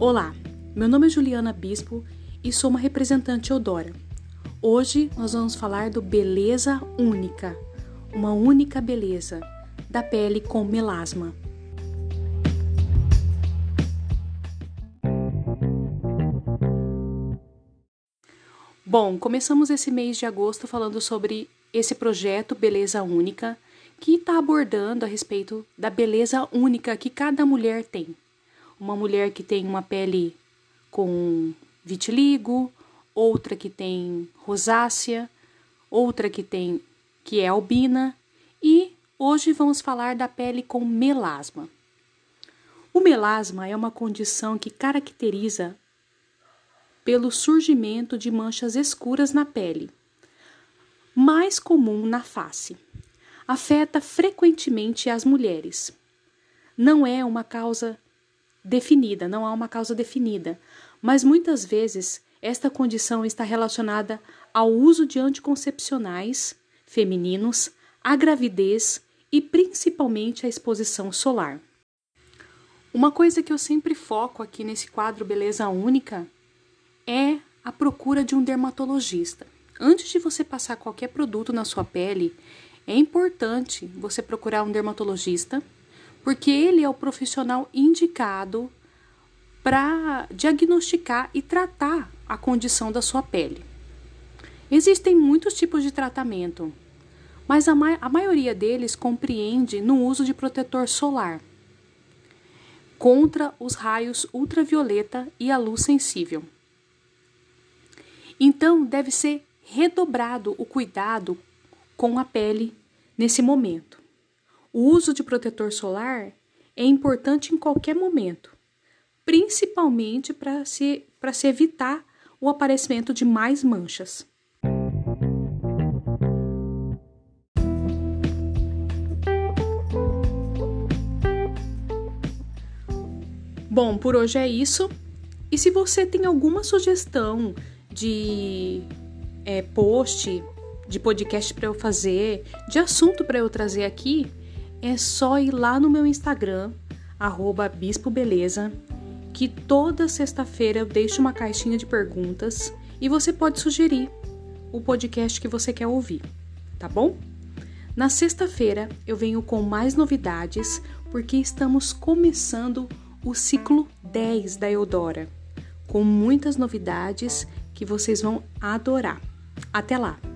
Olá, meu nome é Juliana Bispo e sou uma representante Eudora. Hoje nós vamos falar do Beleza Única, uma única beleza da pele com melasma. Bom, começamos esse mês de agosto falando sobre esse projeto Beleza Única, que está abordando a respeito da beleza única que cada mulher tem uma mulher que tem uma pele com vitiligo, outra que tem rosácea, outra que tem que é albina e hoje vamos falar da pele com melasma. O melasma é uma condição que caracteriza pelo surgimento de manchas escuras na pele, mais comum na face. Afeta frequentemente as mulheres. Não é uma causa definida, não há uma causa definida, mas muitas vezes esta condição está relacionada ao uso de anticoncepcionais femininos, à gravidez e principalmente à exposição solar. Uma coisa que eu sempre foco aqui nesse quadro Beleza Única é a procura de um dermatologista. Antes de você passar qualquer produto na sua pele, é importante você procurar um dermatologista porque ele é o profissional indicado para diagnosticar e tratar a condição da sua pele. Existem muitos tipos de tratamento, mas a, ma a maioria deles compreende no uso de protetor solar contra os raios ultravioleta e a luz sensível. Então, deve ser redobrado o cuidado com a pele nesse momento. O uso de protetor solar é importante em qualquer momento, principalmente para se, se evitar o aparecimento de mais manchas. Bom, por hoje é isso. E se você tem alguma sugestão de é, post, de podcast para eu fazer, de assunto para eu trazer aqui, é só ir lá no meu Instagram, bispobeleza, que toda sexta-feira eu deixo uma caixinha de perguntas e você pode sugerir o podcast que você quer ouvir, tá bom? Na sexta-feira eu venho com mais novidades porque estamos começando o ciclo 10 da Eudora, com muitas novidades que vocês vão adorar. Até lá!